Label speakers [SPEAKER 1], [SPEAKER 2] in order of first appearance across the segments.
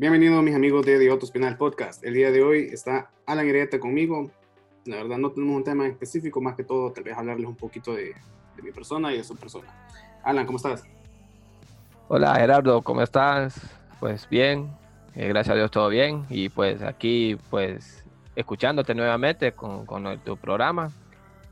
[SPEAKER 1] Bienvenidos mis amigos de The Auto Spinal Podcast. El día de hoy está Alan Hereta conmigo. La verdad no tenemos un tema específico, más que todo tal vez hablarles un poquito de, de mi persona y de su persona. Alan, ¿cómo estás?
[SPEAKER 2] Hola Gerardo, ¿cómo estás? Pues bien, eh, gracias a Dios todo bien y pues aquí pues escuchándote nuevamente con, con tu programa.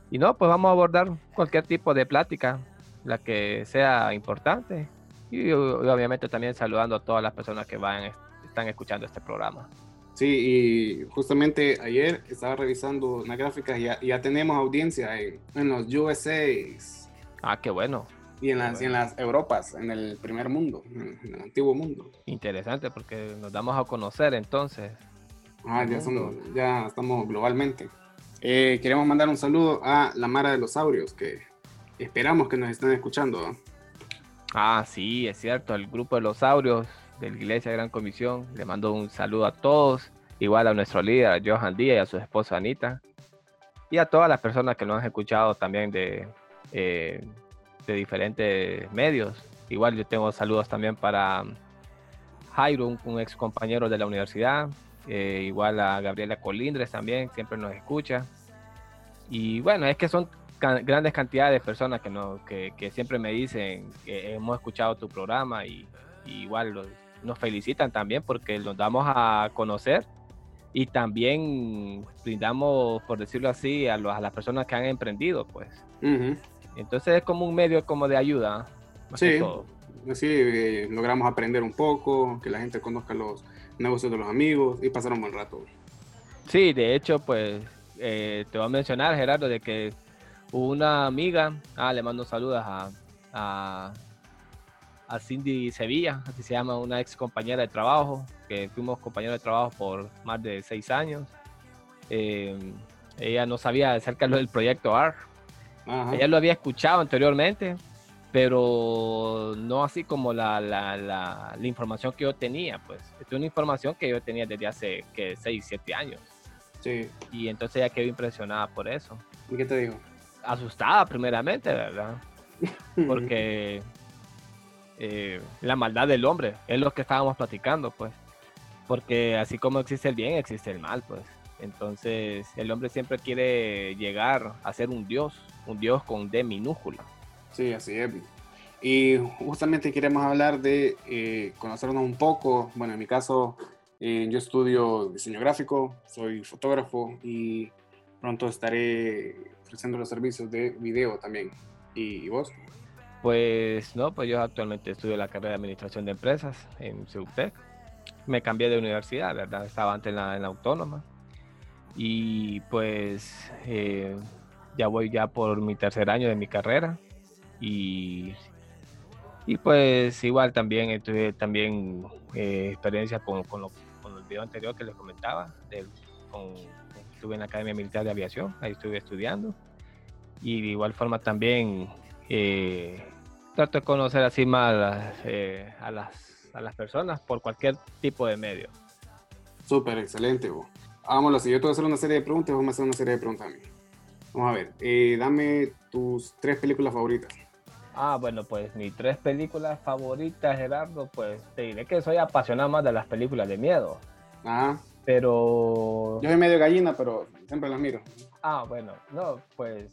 [SPEAKER 2] Y no, pues vamos a abordar cualquier tipo de plática, la que sea importante. Y, obviamente también saludando a todas las personas que van, están escuchando este programa.
[SPEAKER 1] Sí, y justamente ayer estaba revisando unas gráficas y ya, ya tenemos audiencia en, en, los USA.
[SPEAKER 2] Ah, qué bueno.
[SPEAKER 1] Y en, las, en las Europas, en el primer mundo, en el antiguo mundo.
[SPEAKER 2] Interesante porque nos damos a conocer entonces.
[SPEAKER 1] Ah, ya, somos, ya estamos globalmente. Eh, queremos mandar un saludo a la Mara de los Saurios, que esperamos que nos estén escuchando.
[SPEAKER 2] Ah, sí, es cierto, el grupo de los Saurios de la Iglesia Gran Comisión. Le mando un saludo a todos, igual a nuestro líder, Johan Díaz y a su esposa Anita. Y a todas las personas que nos han escuchado también de, eh, de diferentes medios. Igual yo tengo saludos también para Jairo, un, ex compañero de la universidad. Eh, igual a Gabriela Colindres también, siempre nos escucha. Y bueno, es que son grandes cantidades de personas que, no, que, que, siempre me dicen que hemos escuchado tu programa y, igual nos felicitan también porque nos damos a conocer y también brindamos, por decirlo así, a, a las personas que han emprendido, pues. Entonces es como un medio como de ayuda.
[SPEAKER 1] sí, así eh, logramos aprender un poco, que la gente conozca los negocios de los amigos y pasar un buen rato.
[SPEAKER 2] Sí, de hecho, pues eh, te voy a mencionar, Gerardo, de que una amiga, ah, le mando saludos a, a, a, Cindy Sevilla, así se llama, una ex compañera de trabajo, que fuimos compañeros de trabajo por más de seis años. Eh, ella no sabía acerca del proyecto ARC, ella lo había escuchado anteriormente, pero no así como la, la, la, información que yo tenía, pues. es una información que yo tenía desde hace que 6, 7 años.
[SPEAKER 1] Sí.
[SPEAKER 2] Y entonces ella quedó impresionada por eso.
[SPEAKER 1] ¿Y qué te dijo?
[SPEAKER 2] Asustada primeramente, ¿verdad? Porque eh, la maldad del hombre es lo que estábamos platicando, pues. Porque así como existe el bien, existe el mal, pues. Entonces el hombre siempre quiere llegar a ser un dios, un dios con D minúscula.
[SPEAKER 1] Sí, así es. Y justamente queremos hablar de eh, conocernos un poco. Bueno, en mi caso, eh, yo estudio diseño gráfico, soy fotógrafo y pronto estaré ofreciendo los servicios de video también. ¿Y, vos?
[SPEAKER 2] Pues no, pues yo actualmente estudio la carrera de Administración de Empresas en CEUTEC. Me cambié de universidad, ¿verdad? Estaba antes en la, autónoma. Y pues eh, ya voy ya por mi tercer año de mi carrera y, y pues igual también tuve también eh, experiencia con, con, el video anterior que les comentaba, estuve en la Academia Militar de Aviación, ahí estuve estudiando y de igual forma también eh, trato de conocer así más eh, a, las, a las personas por cualquier tipo de medio.
[SPEAKER 1] Súper, excelente. Hagámoslo así, yo te voy a hacer una serie de preguntas vamos a hacer una serie de preguntas a mí. Vamos a ver, eh, dame tus tres películas favoritas.
[SPEAKER 2] Ah, bueno, pues mis tres películas favoritas, Gerardo, pues te diré que soy apasionado más de las películas de miedo.
[SPEAKER 1] Ah.
[SPEAKER 2] Pero...
[SPEAKER 1] Yo soy medio gallina, pero siempre las miro.
[SPEAKER 2] Ah, bueno, no, pues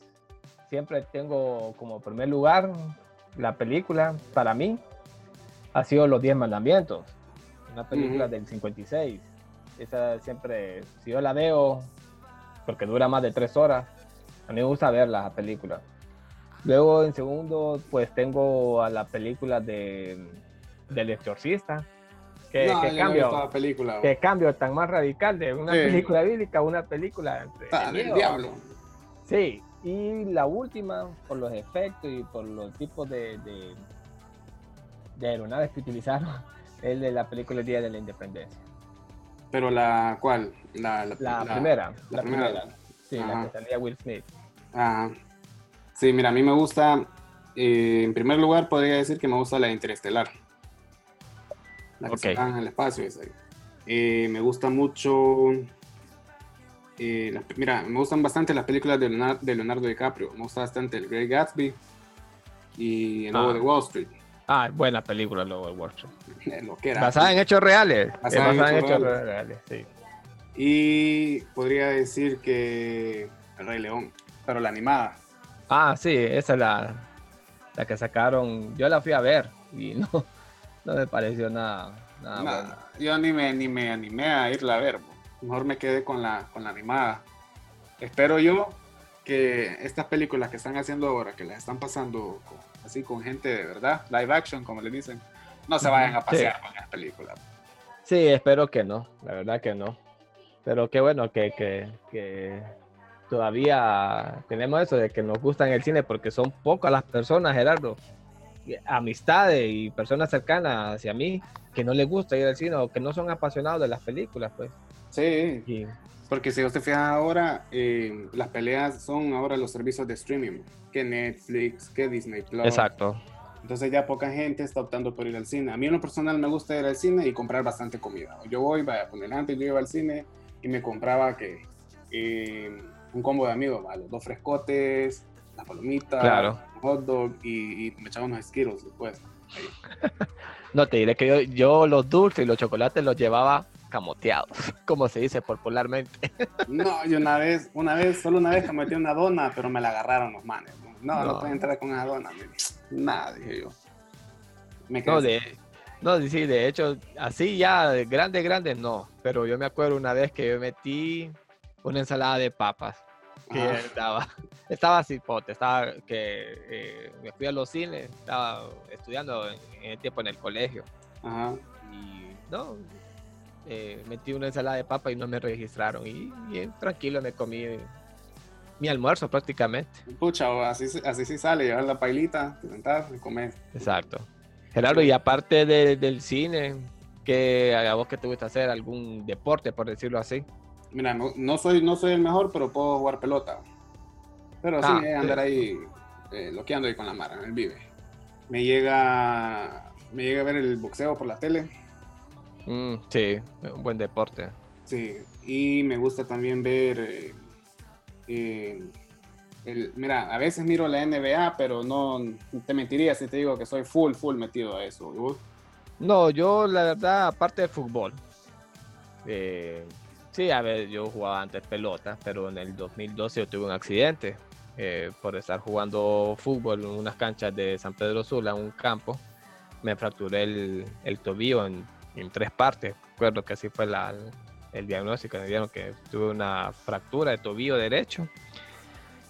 [SPEAKER 2] siempre tengo como primer lugar la película, para mí, ha sido Los Diez Mandamientos, una película del 56. Esa siempre, si yo la veo, porque dura más de tres horas, a mí me gusta ver la película. Luego, en segundo, pues tengo a la película de, del exorcista.
[SPEAKER 1] Que, cambio, película,
[SPEAKER 2] que cambio tan más radical de una película bíblica a una película
[SPEAKER 1] ah, del diablo.
[SPEAKER 2] Sí, y la última, por los efectos y por los tipos de, de, aeronaves que utilizaron, es de la película Día de la Independencia.
[SPEAKER 1] ¿Pero la cuál?
[SPEAKER 2] La, primera. La, primera. Sí, la que salía Will Smith.
[SPEAKER 1] Ajá. Sí, mira, a mí me gusta, eh, en primer lugar podría decir que me gusta la Interestelar. La que okay. en el espacio. Esa. Eh, me gusta mucho, eh, mira, me gustan bastante las películas de Leonardo, DiCaprio. Me gusta bastante El Great Gatsby y El Lobo ah. de Wall Street.
[SPEAKER 2] Ah, buena película, Lobo de Wall
[SPEAKER 1] Street. Lo que era.
[SPEAKER 2] Basada en hechos reales.
[SPEAKER 1] Basada, en, hechos, reales. sí. Y podría decir que El Rey León, pero la animada.
[SPEAKER 2] Ah, sí, esa es la, la que sacaron. Yo la fui a ver y no, no me pareció nada. nada,
[SPEAKER 1] Yo ni me, ni me animé a irla a ver. Mejor me quedé con la, con la animada. Espero yo que estas películas que están haciendo ahora, que las están pasando así con gente de verdad, live action, como le dicen, no se vayan a pasear con las películas.
[SPEAKER 2] Sí, espero que no, la verdad que no. Pero qué bueno que, que, que todavía tenemos eso de que nos gustan el cine porque son pocas las personas, Gerardo, amistades y personas cercanas hacia mí que no les gusta ir al cine o que no son apasionados de las películas, pues.
[SPEAKER 1] Sí. Porque si usted fija ahora, eh, las peleas son ahora los servicios de streaming, que Netflix, que Disney Plus.
[SPEAKER 2] Exacto.
[SPEAKER 1] Entonces ya poca gente está optando por ir al cine. A mí en lo personal me gusta ir al cine y comprar bastante comida. Yo voy, vaya, poner antes yo iba al cine y me compraba que eh, un combo de amigos, los dos frescotes, las palomitas,
[SPEAKER 2] claro.
[SPEAKER 1] un hot dog y, me echaba unos Skittles después.
[SPEAKER 2] no, te diré que yo, yo los dulces y los chocolates los llevaba camoteados, como se dice popularmente.
[SPEAKER 1] No, yo una vez, una vez, solo una vez metí una dona, pero me la agarraron los manes. No, no, pueden entrar con una dona. Nada, dije yo.
[SPEAKER 2] no, de, no, sí, de hecho, así ya, grande, grande, no. Pero yo me acuerdo una vez que yo metí una ensalada de papas. Que estaba, estaba así, pote, estaba que eh, me fui a los cines, estaba estudiando en, el tiempo en el colegio.
[SPEAKER 1] Ajá.
[SPEAKER 2] Y no, eh, metí una ensalada de papa y no me registraron. Y tranquilo me comí mi almuerzo prácticamente.
[SPEAKER 1] Pucha, así, así sí sale, llevar la pailita, sentar y comer.
[SPEAKER 2] Exacto. Gerardo, y aparte del cine, ¿qué a vos que te gusta hacer? ¿Algún deporte, por decirlo así?
[SPEAKER 1] Mira, no, soy, no soy el mejor, pero puedo jugar pelota. Pero sí, ah, andar ahí eh, loqueando ahí con la mara, en el vive. Me llega, me llega a ver el boxeo por la tele
[SPEAKER 2] Mm, sí, un buen deporte.
[SPEAKER 1] Sí, y me gusta también ver. Eh, eh, el, mira, a veces miro la NBA, pero no te mentiría si te digo que soy full, full metido a eso.
[SPEAKER 2] No, yo la verdad, aparte del fútbol. Eh, sí, a ver, yo jugaba antes pelota, pero en el 2012 yo tuve un accidente por estar jugando fútbol en unas canchas de San Pedro Sula, un campo. Me fracturé el, el tobillo en en tres partes. Recuerdo que así fue la, el diagnóstico. Me dieron que tuve una fractura de tobillo derecho.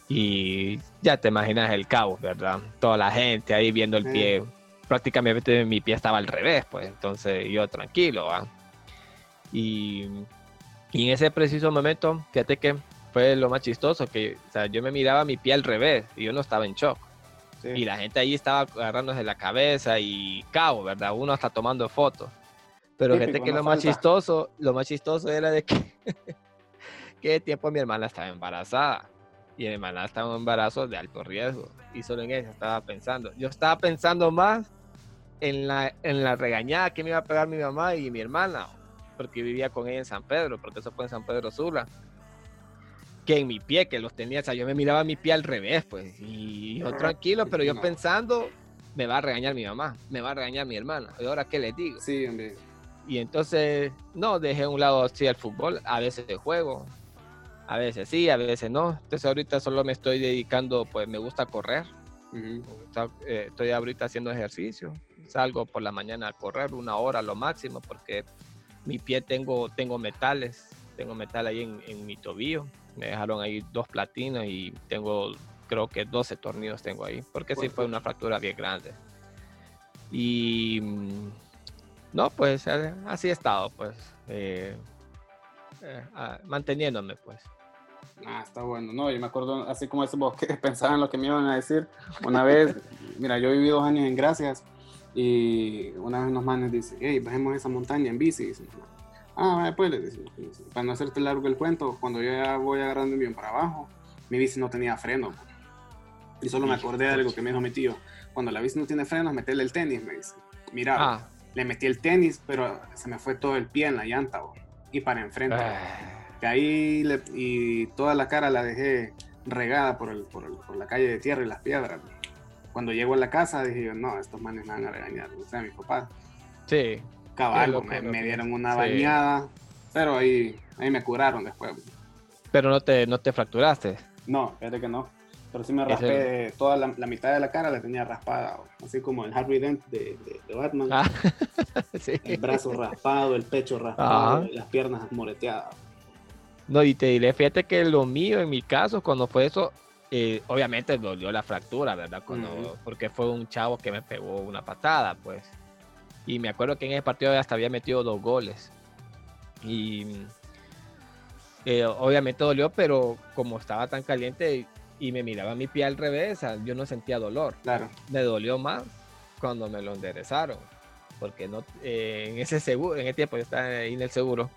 [SPEAKER 2] Y ya te imaginas el caos, ¿verdad? Toda la gente ahí viendo el pie. Prácticamente mi pie estaba al revés, pues entonces yo tranquilo, ¿va? Y, y, en ese preciso momento, fíjate que fue lo más chistoso, que o sea, yo me miraba mi pie al revés y yo no estaba en shock. Y la gente ahí estaba agarrándose la cabeza y caos, ¿verdad? Uno hasta tomando fotos. Pero gente que lo más chistoso, lo más chistoso era de que, que de tiempo mi hermana estaba embarazada. Y mi hermana estaba en embarazo de alto riesgo. Y solo en eso estaba pensando. Yo estaba pensando más en la, en la regañada que me iba a pegar mi mamá y mi hermana. Porque vivía con ella en San Pedro, porque eso fue en San Pedro Sula. Que en mi pie, que los tenía, o sea, yo me miraba mi pie al revés, pues. Y yo tranquilo, pero yo pensando, me va a regañar mi mamá, me va a regañar mi hermana. ¿Y ahora qué le digo?
[SPEAKER 1] Sí, hombre.
[SPEAKER 2] Y entonces, no, dejé a un lado sí el fútbol, a veces de juego, a veces sí, a veces no. Entonces ahorita solo me estoy dedicando, pues me gusta correr. Eh, estoy ahorita haciendo ejercicio. Salgo por la mañana a correr una hora lo máximo porque mi pie tengo, tengo metales, tengo metal ahí en, en mi tobillo. Me dejaron ahí dos platinos y tengo, creo que 12 tornillos tengo ahí, porque sí fue una fractura bien grande. Y mm, no, pues eh, así he estado, pues, eh, eh, ah, manteniéndome, pues.
[SPEAKER 1] Ah, está bueno. No, yo me acuerdo, así como eso, vos que pensaba en lo que me iban a decir. Una vez, mira, yo viví dos años en Gracias y una vez unos manes dicen, hey, bajemos esa montaña en bici. ah, pues, para no hacerte largo el cuento, cuando yo ya voy agarrando bien para abajo, mi bici no tenía freno. Y solo me acordé de algo que me dijo mi tío. Cuando la bici no tiene frenos, metele el tenis, me dice. Mira, ah le metí el tenis, pero se me fue todo el pie en la llanta, y para enfrente. Ah. ahí y toda la cara la dejé regada por, el, por, la calle de tierra y las piedras. cuando llego a la casa dije yo, no, estos manes me van a regañar, o sea, mis papás.
[SPEAKER 2] Sí.
[SPEAKER 1] Caballo, me, me, dieron una bañada, pero ahí, ahí me curaron después.
[SPEAKER 2] Pero no te, no te fracturaste.
[SPEAKER 1] No, fíjate que no. Pero sí me raspé toda la, mitad de la cara, la tenía raspada, así como el Harvey Dent de, de, Batman. Ah, sí. El brazo raspado, el pecho raspado, las piernas moreteadas.
[SPEAKER 2] No, y te diré, fíjate que lo mío, en mi caso, cuando fue eso, eh, obviamente dolió la fractura, ¿verdad? Cuando, Porque fue un chavo que me pegó una patada, pues. Y me acuerdo que en ese partido hasta había metido dos goles. Y eh, obviamente dolió, pero como estaba tan caliente, y me miraba mi pie al revés, yo no sentía dolor.
[SPEAKER 1] Claro.
[SPEAKER 2] Me dolió más cuando me lo enderezaron, porque no, eh, en ese seguro, en ese tiempo yo estaba ahí en el seguro,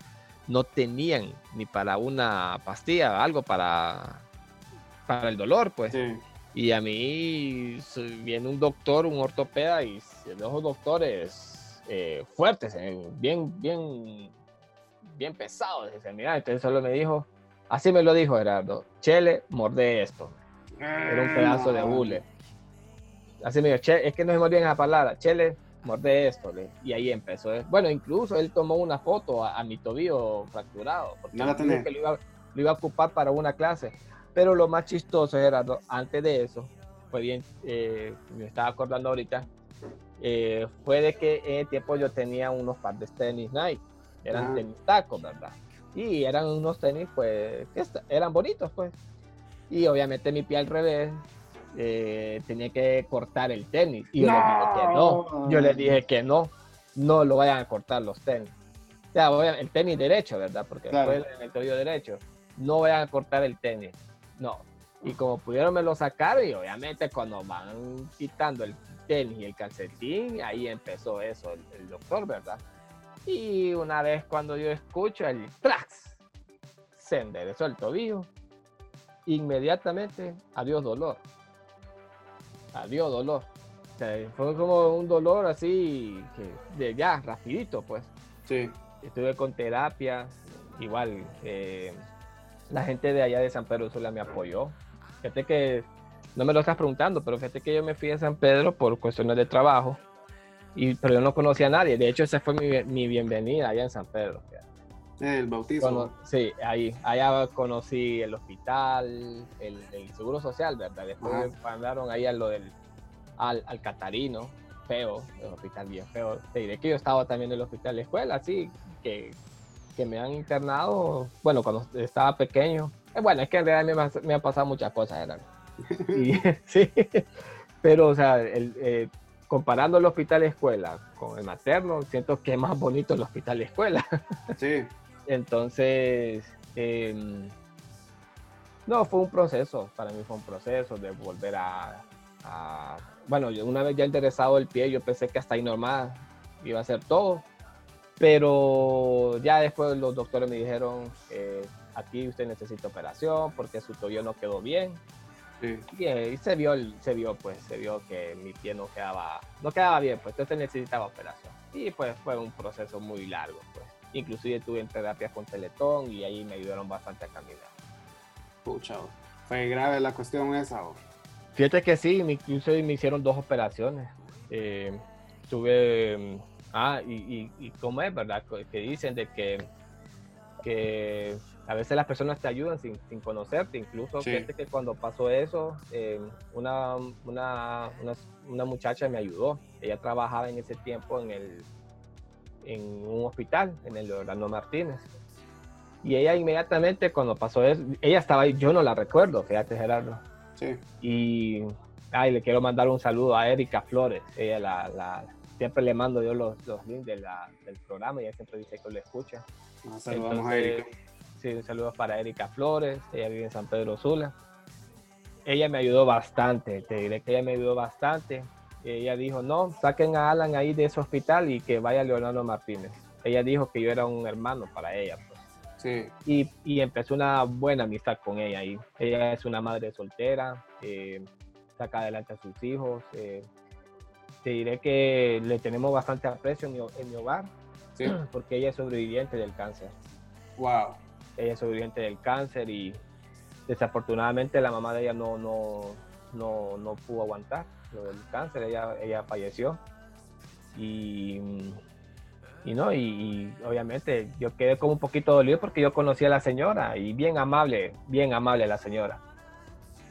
[SPEAKER 2] no tenían ni para una pastilla, algo para, para el dolor, pues. Y a mí viene un doctor, un ortopeda, y esos doctores eh, fuertes, eh, bien, bien, bien pesados. Entonces solo me dijo, Así me lo dijo Gerardo. Chele, morde esto. Era un pedazo de hule. Así me dijo, che, es que no se me olviden esa palabra. Chele, morde esto. Y ahí empezó. Bueno, incluso él tomó una foto a, mi tobillo fracturado. Porque no Que lo, iba, a ocupar para una clase. Pero lo más chistoso, Gerardo, antes de eso, fue bien, eh, me estaba acordando ahorita, eh, fue de que en el tiempo yo tenía unos par de tenis Nike. Eran tenis tacos, ¿verdad? Y eran unos tenis, pues, que eran bonitos, pues. Y obviamente mi pie al revés, eh, tenía que cortar el tenis. Y yo le dije que no. Yo le dije que no, no lo vayan a cortar los tenis. O sea, el tenis derecho, ¿verdad? Porque fue en el tobillo derecho. No vayan a cortar el tenis. No. Y como pudieron me lo sacar y obviamente cuando van quitando el tenis y el calcetín, ahí empezó eso el doctor, ¿verdad? Y una vez cuando yo escucho el trax, se enderezó el tobillo. Inmediatamente, adiós dolor. Adiós dolor. fue como un dolor así, de ya, rapidito, pues.
[SPEAKER 1] Sí.
[SPEAKER 2] Estuve con terapia, igual. Eh, la gente de allá de San Pedro Sula me apoyó. Fíjate que, no me lo estás preguntando, pero fíjate que yo me fui a San Pedro por cuestiones de trabajo pero yo no conocía a nadie. De hecho, esa fue mi, bienvenida allá en San Pedro.
[SPEAKER 1] El bautismo.
[SPEAKER 2] sí, ahí. Allá conocí el hospital, el, seguro social, ¿verdad? Después me mandaron ahí a lo del, al, al Catarino, feo, el hospital bien feo. Te diré que yo estaba también en el hospital de escuela, así que, que me han internado, bueno, cuando estaba pequeño. Eh, bueno, es que en realidad me, me han pasado muchas cosas, ¿verdad? Y, sí, pero, o sea, el, eh, comparando el hospital escuela con el materno, siento que es más bonito el hospital escuela.
[SPEAKER 1] Sí.
[SPEAKER 2] Entonces, em, no, fue un proceso, para mí fue un proceso de volver a, bueno, una vez ya interesado el pie, yo pensé que hasta ahí normal iba a ser todo, pero ya después los doctores me dijeron, eh, aquí usted necesita operación porque su tobillo no quedó bien, y, se vio, se vio, pues, se vio que mi pie no quedaba, no quedaba bien, pues, entonces necesitaba operación. Y pues fue un proceso muy largo, pues. Inclusive tuve en terapia con Teletón y ahí me ayudaron bastante a caminar.
[SPEAKER 1] Pucha, fue grave la cuestión esa.
[SPEAKER 2] Fíjate que sí, incluso me hicieron dos operaciones. Eh, tuve, ah, y, y, y como es, ¿verdad? Que dicen de que, que a veces las personas te ayudan sin, sin conocerte, incluso fíjate que cuando pasó eso, eh, una, una, una, muchacha me ayudó, ella trabajaba en ese tiempo en, el, en un hospital, en el Orlando Martínez, y ella inmediatamente cuando pasó eso, ella estaba ahí, yo no la recuerdo, fíjate Gerardo,
[SPEAKER 1] sí.
[SPEAKER 2] y ay, le quiero mandar un saludo a Erika Flores, ella la, la siempre le mando yo los, los links de la, del programa y ella siempre dice que lo escucha.
[SPEAKER 1] saludamos a Erika
[SPEAKER 2] Sí, un saludo para Erika Flores, ella vive en San Pedro Sula. Ella me ayudó bastante, te diré que ella me ayudó bastante. Ella dijo, no, saquen a Alan ahí de ese hospital y que vaya Leonardo Martínez. Ella dijo que yo era un hermano para ella. Pues.
[SPEAKER 1] Sí.
[SPEAKER 2] Y, y, empezó una buena amistad con ella ahí. Ella es una madre soltera, eh, saca adelante a sus hijos. Eh, te diré que le tenemos bastante aprecio en mi, en mi hogar, sí. porque ella es sobreviviente del cáncer.
[SPEAKER 1] Wow
[SPEAKER 2] ella es sobreviviente del cáncer y desafortunadamente la mamá de ella no, no, no, no pudo aguantar. lo del cáncer, ella, ella falleció. Y, y no, y, obviamente yo quedé como un poquito dolido porque yo conocí a la señora y bien amable, bien amable la señora.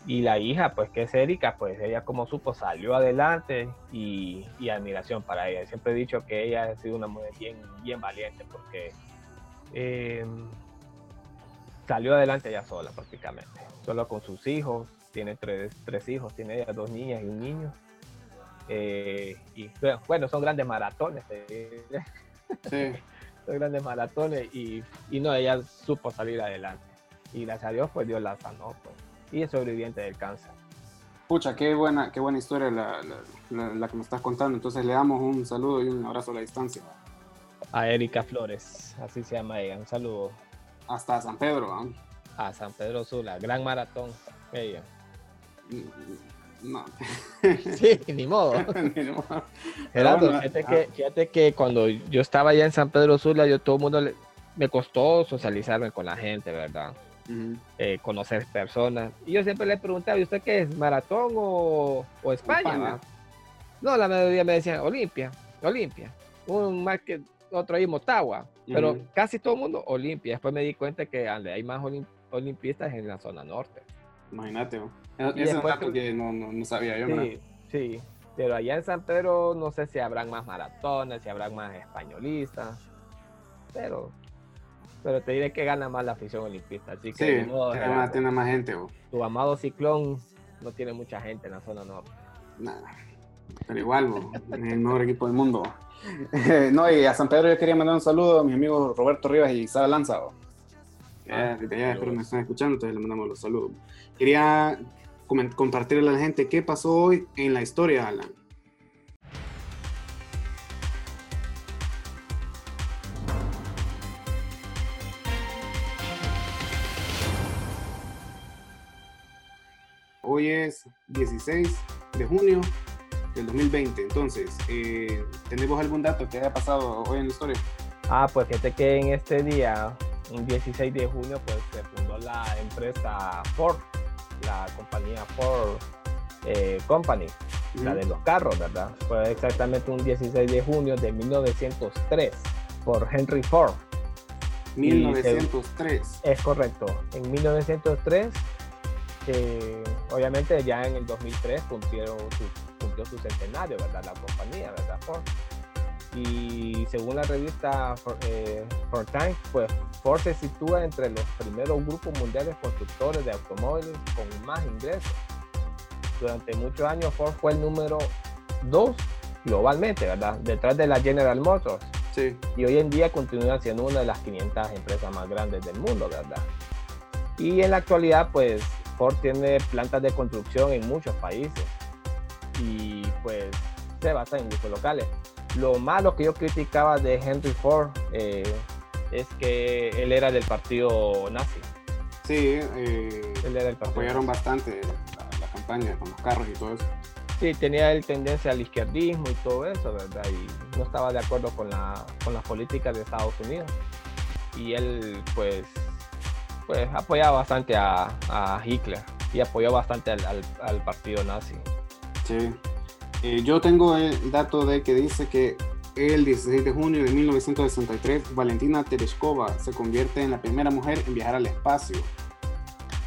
[SPEAKER 2] Y la hija, pues que es Erika, pues ella como supo salió adelante y, admiración para ella. Siempre he dicho que ella ha sido una mujer bien, bien valiente porque eh, salió adelante ella sola prácticamente, solo con sus hijos, tiene tres, tres hijos, tiene ella dos niñas y un niño. Eh, y bueno, son grandes maratones. Eh. Sí. son grandes maratones y, y, no, ella supo salir adelante. Y gracias a Dios, pues Dios la sanó. Pues, y es sobreviviente del cáncer.
[SPEAKER 1] Pucha, qué buena, qué buena historia la, la, la, que me estás contando. Entonces le damos un saludo y un abrazo a la distancia.
[SPEAKER 2] A Erika Flores, así se llama ella. Un saludo.
[SPEAKER 1] Hasta San Pedro. ¿eh?
[SPEAKER 2] A San Pedro Sula, gran maratón. Ella.
[SPEAKER 1] No.
[SPEAKER 2] sí, ni modo. Gerardo, fíjate, que, ah. fíjate, que, cuando yo estaba allá en San Pedro Sula, yo todo el mundo me costó socializarme con la gente, ¿verdad? Eh, conocer personas. Y yo siempre le preguntaba, ¿y usted qué es? ¿Maratón o, o España? No, la mayoría me decían Olimpia, Olimpia. Un más que otro ahí Motagua, pero casi todo el mundo Olimpia. Después me di cuenta que hay más olimpistas en la zona norte.
[SPEAKER 1] Imagínate, ese dato que no, no, sabía yo.
[SPEAKER 2] Sí, sí, pero allá en San Pedro no sé si habrán más maratones, si habrán más españolistas, pero pero te diré que gana más la afición olimpista. Así que
[SPEAKER 1] sí, tiene, más, gente.
[SPEAKER 2] Tu amado ciclón no tiene mucha gente en la zona norte.
[SPEAKER 1] Nada, pero igual, es el mejor equipo del mundo. no, y a San Pedro yo quería mandar un saludo a mis amigos Roberto Rivas y Sara Lanza. Ah, ya, espero me están escuchando, entonces le mandamos los saludos. Quería compartirle a la gente qué pasó hoy en la historia, Alan. Hoy es 16 de junio del 2020. Entonces, eh, ¿tenemos algún dato que haya pasado hoy en la historia?
[SPEAKER 2] Ah, pues fíjate que en este día, un 16 de junio, pues se fundó la empresa Ford, la compañía Ford eh, Company, la de los carros, ¿verdad? Fue exactamente un 16 de junio de 1903 por Henry Ford.
[SPEAKER 1] 1903.
[SPEAKER 2] es correcto. En 1903, eh, obviamente ya en el 2003 cumplieron su, cumplió su centenario, ¿verdad? La compañía, ¿verdad? Ford. Y según la revista Ford, eh, Time, pues Ford se sitúa entre los primeros grupos mundiales constructores de automóviles con más ingresos. Durante muchos años Ford fue el número dos globalmente, ¿verdad? Detrás de la General Motors.
[SPEAKER 1] Sí.
[SPEAKER 2] Y hoy en día continúa siendo una de las 500 empresas más grandes del mundo, ¿verdad? Y en la actualidad, pues Ford tiene plantas de construcción en muchos países y pues se basa en gustos locales. Lo malo que yo criticaba de Henry Ford eh, es que él era del partido nazi.
[SPEAKER 1] Sí, eh, él era apoyaron bastante la, campaña con los carros y todo eso.
[SPEAKER 2] Sí, tenía él tendencia al izquierdismo y todo eso, ¿verdad? Y no estaba de acuerdo con, la, con las políticas de Estados Unidos. Y él, pues, pues apoyaba bastante a, a Hitler y apoyó bastante al, al partido nazi.
[SPEAKER 1] Sí. Eh, yo tengo el dato de que dice que el 16 de junio de 1963, Valentina Tereshkova se convierte en la primera mujer en viajar al espacio.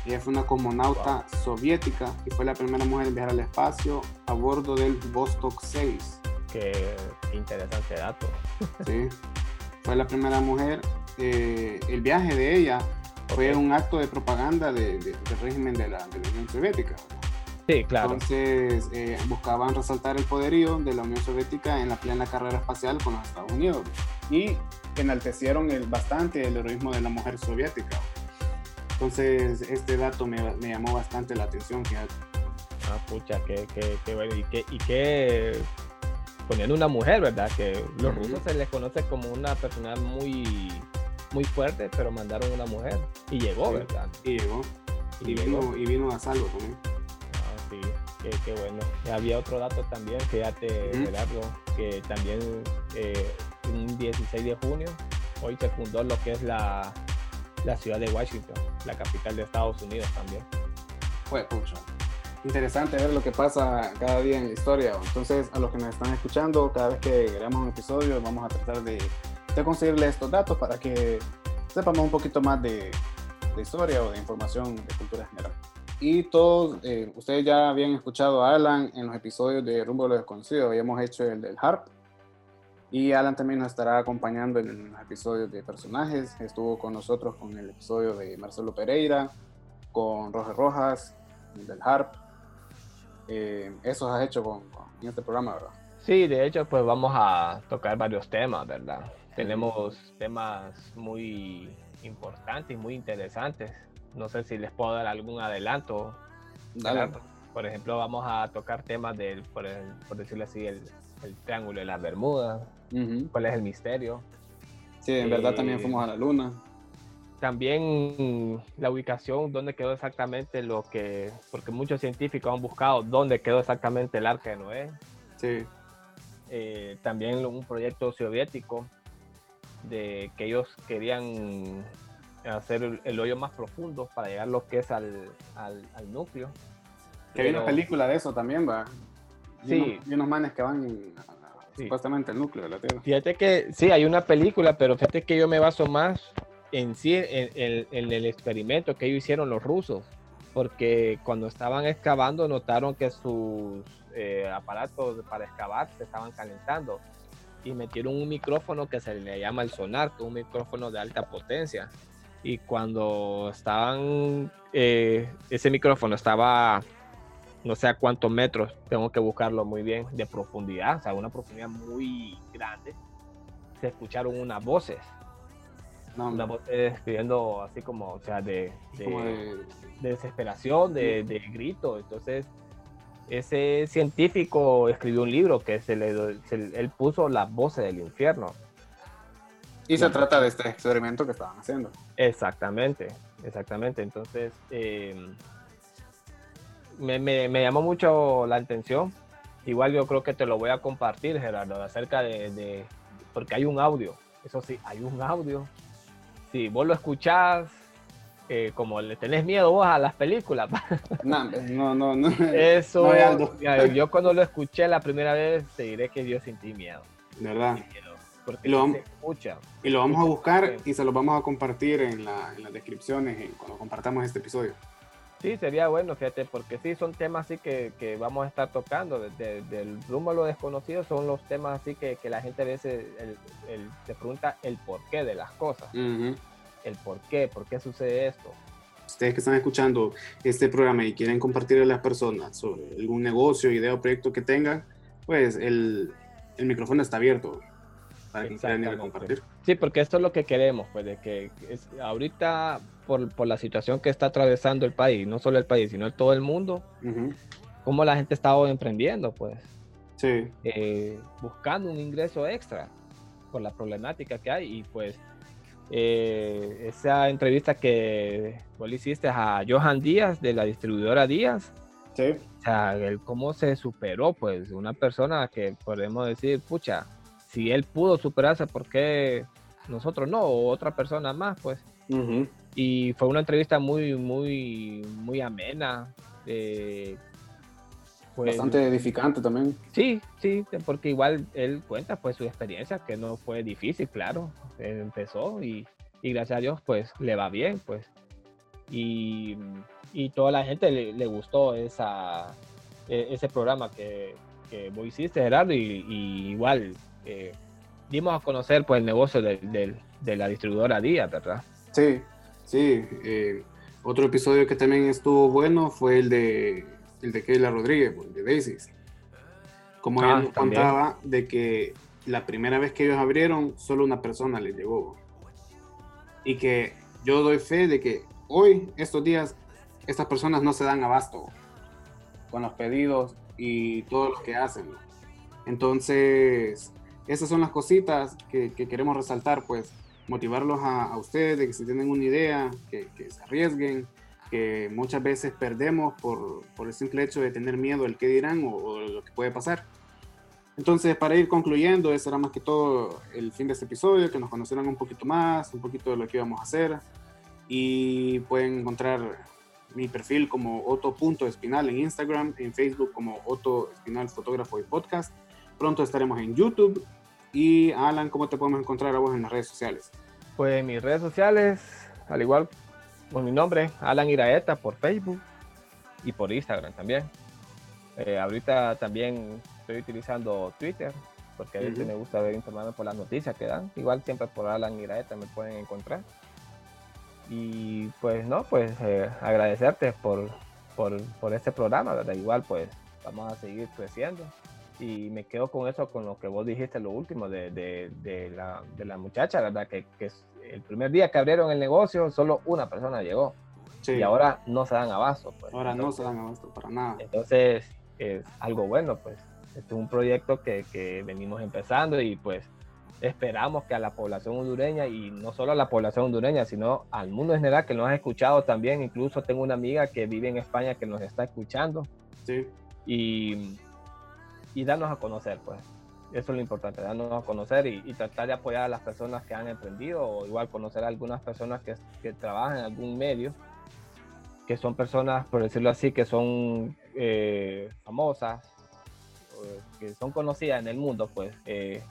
[SPEAKER 1] Ella fue una cosmonauta soviética y fue la primera mujer en viajar al espacio a bordo del Vostok 6.
[SPEAKER 2] Qué interesante dato.
[SPEAKER 1] Sí, fue la primera mujer. Eh, el viaje de ella fue un acto de propaganda del régimen de la, de la Unión Soviética.
[SPEAKER 2] Sí, claro.
[SPEAKER 1] Entonces eh, buscaban resaltar el poderío de la Unión Soviética en la plena carrera espacial con los Estados Unidos y enaltecieron el, bastante el heroísmo de la mujer soviética. Entonces este dato me, me llamó bastante la atención. Fíjate.
[SPEAKER 2] Ah, pucha, qué. Y qué, y qué poniendo una mujer, ¿verdad? Que los rusos se les conoce como una persona muy, muy fuerte, pero mandaron una mujer y llegó, ¿verdad?
[SPEAKER 1] Y llegó. Y, vino, y vino a salvo también
[SPEAKER 2] sí, qué, bueno. Había otro dato también, fíjate, Gerardo, que también eh, un 16 de junio, hoy se fundó lo que es la, la ciudad de Washington, la capital de Estados Unidos también.
[SPEAKER 1] Fue pucho. interesante ver lo que pasa cada día en la historia. Entonces, a los que nos están escuchando, cada vez que grabamos un episodio, vamos a tratar de, de conseguirles estos datos para que sepamos un poquito más de, de historia o de información de cultura general. Y todos, eh, ustedes ya habían escuchado a Alan en los episodios de Rumbo a lo Desconocido, habíamos hecho el del Harp. Y Alan también nos estará acompañando en los episodios de personajes. Estuvo con nosotros con el episodio de Marcelo Pereira, con Roger Rojas, el del Harp. Eh, eso has hecho con, con, en este programa, ¿verdad?
[SPEAKER 2] Sí, de hecho, pues vamos a tocar varios temas, ¿verdad? Tenemos temas muy importantes y muy interesantes. No sé si les puedo dar algún adelanto. Por ejemplo, vamos a tocar temas del, por, el, por decirlo así, el, el, Triángulo de las Bermudas.
[SPEAKER 1] Uh -huh.
[SPEAKER 2] ¿Cuál es el misterio?
[SPEAKER 1] Sí, en verdad también
[SPEAKER 2] Eh,
[SPEAKER 1] fuimos a la luna.
[SPEAKER 2] También la ubicación, dónde quedó exactamente lo que, porque muchos científicos han buscado dónde quedó exactamente el arca de Noé.
[SPEAKER 1] Sí.
[SPEAKER 2] Eh, también un proyecto soviético de que ellos querían hacer el, el, hoyo más profundo para llegar lo que es al, al, al núcleo.
[SPEAKER 1] Que hay una película de eso también, va. Y
[SPEAKER 2] Sí.
[SPEAKER 1] unos, y unos manes que van
[SPEAKER 2] Sí.
[SPEAKER 1] supuestamente al núcleo de la Tierra.
[SPEAKER 2] Fíjate que sí, hay una película, pero fíjate que yo me baso más en sí, en, en- en el experimento que ellos hicieron los rusos, porque cuando estaban excavando notaron que sus eh, aparatos para excavar se estaban calentando y metieron un micrófono que se le llama el sonar, que es un micrófono de alta potencia. Y cuando estaban, eh, ese micrófono estaba no sé a cuántos metros, tengo que buscarlo muy bien, de profundidad, o sea, una profundidad muy grande, se escucharon unas voces,
[SPEAKER 1] No,
[SPEAKER 2] unas voces escribiendo así como, o sea, de, de,
[SPEAKER 1] como de,
[SPEAKER 2] de desesperación, de, de grito. Entonces, ese científico escribió un libro que se le, se- él puso las voces del infierno.
[SPEAKER 1] Y se trata de este experimento que estaban haciendo.
[SPEAKER 2] Exactamente, exactamente. Entonces, eh, me, me- me llamó mucho la atención. Igual yo creo que te lo voy a compartir, Gerardo, acerca de, de- porque hay un audio. Eso sí, hay un audio. Si vos lo escuchás, eh, como le tenés miedo vos a las películas,
[SPEAKER 1] No, no, no, no.
[SPEAKER 2] eso,
[SPEAKER 1] No,
[SPEAKER 2] yo cuando lo escuché la primera vez, te diré que yo sentí miedo.
[SPEAKER 1] Verdad.
[SPEAKER 2] sentí miedo, porque
[SPEAKER 1] Lo-
[SPEAKER 2] sí se escucha.
[SPEAKER 1] Y lo vamos a buscar y se lo vamos a compartir en, la, en las descripciones en- cuando compartamos este episodio.
[SPEAKER 2] Sí, sería bueno, fíjate, porque sí son temas así que, que vamos a estar tocando. de- de- del rumbo a lo desconocido son los temas así que, que la gente a veces el- el- se pregunta el porqué de las cosas.
[SPEAKER 1] Ujú.
[SPEAKER 2] El por qué, por qué sucede esto.
[SPEAKER 1] Ustedes que están escuchando este programa y quieren compartir a las personas sobre algún negocio, idea o proyecto que tengan, pues el, el micrófono está abierto para que compartir.
[SPEAKER 2] Sí, porque esto es lo que queremos, pues de que es, ahorita por, por la situación que está atravesando el país, no solo el país, sino todo el mundo,
[SPEAKER 1] Ujú.
[SPEAKER 2] cómo la gente está emprendiendo, pues.
[SPEAKER 1] Sí,
[SPEAKER 2] eh, buscando un ingreso extra por la problemática que hay y pues eh, esa entrevista que vos le hiciste a Johan Díaz de la distribuidora Díaz,
[SPEAKER 1] sí,
[SPEAKER 2] o sea, el cómo se superó, pues una persona que podemos decir, pucha, si él pudo superarse, ¿por qué nosotros no? O otra persona más, pues. Y fue una entrevista muy, muy, muy amena. eh, pues,
[SPEAKER 1] bastante edificante también.
[SPEAKER 2] Sí, sí, porque igual él cuenta pues su experiencia, que no fue difícil, claro. Él empezó y, y gracias a Dios pues le va bien, pues. Y, y toda la gente le, le gustó esa, e- ese programa que, que vos hiciste, Gerardo, y, y igual eh, dimos a conocer pues el negocio de la distribuidora Díaz, ¿verdad?
[SPEAKER 1] Sí, sí. eh, otro episodio que también estuvo bueno fue el de el de Keila Rodríguez, de Daisies. Como
[SPEAKER 2] Ah,
[SPEAKER 1] ella nos
[SPEAKER 2] también.
[SPEAKER 1] contaba de que la primera vez que ellos abrieron, solo una persona les llegó. Y que yo doy fe de que hoy, estos días, estas personas no se dan abasto con los pedidos y todo lo que hacen. Entonces, esas son las cositas que, que queremos resaltar, pues motivarlos a, a ustedes de que si tienen una idea, que, que se arriesguen, que muchas veces perdemos por, por el simple hecho de tener miedo al que dirán o, o lo que puede pasar. Entonces, para ir concluyendo, ese era más que todo el fin de este episodio, que nos conocieran un poquito más, un poquito de lo que íbamos a hacer. Y pueden encontrar mi perfil como Otto.espinal en Instagram, en Facebook como Otto Espinal Fotógrafo y Podcast. Pronto estaremos en YouTube. Y Alan, ¿cómo te podemos encontrar a vos en las redes sociales?
[SPEAKER 2] Pues mis redes sociales, al igual con mi nombre, Alan Iraeta por Facebook y por Instagram también. Eh, ahorita también estoy utilizando Twitter porque a veces me gusta ver informarme por las noticias que dan. Igual siempre por Alan Iraeta me pueden encontrar. Y pues no, pues eh, agradecerte por, por, por, este programa, ¿verdad? Igual pues vamos a seguir creciendo. Y me quedo con eso, con lo que vos dijiste, lo último de, de, de, la, de la, muchacha, ¿verdad? Que, que, el primer día que abrieron el negocio, solo una persona llegó. Y ahora no se dan abasto. Pues.
[SPEAKER 1] Ahora no se dan abasto para nada.
[SPEAKER 2] Entonces, es algo bueno, pues. Este es un proyecto que, que venimos empezando y pues esperamos que a la población hondureña y no solo a la población hondureña, sino al mundo en general que nos ha escuchado también. Incluso tengo una amiga que vive en España que nos está escuchando.
[SPEAKER 1] Sí.
[SPEAKER 2] Y, y darnos a conocer, pues. Eso es lo importante, darnos a conocer y, tratar de apoyar a las personas que han emprendido o igual conocer a algunas personas que, que trabajan en algún medio, que son personas, por decirlo así, que son eh, famosas, que son conocidas en el mundo, pues eh,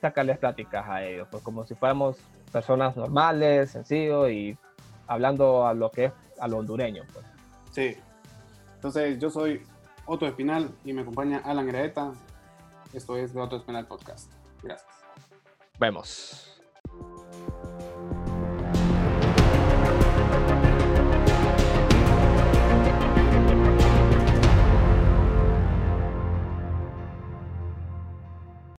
[SPEAKER 2] sacarles pláticas a ellos, pues como si fuéramos personas normales, sencillos y hablando a lo que es a lo hondureño. Pues.
[SPEAKER 1] Sí. Entonces, yo soy Otto Espinal y me acompaña Alan Graeta. Esto es de Otto Espinal Podcast. Gracias.
[SPEAKER 2] Vemos.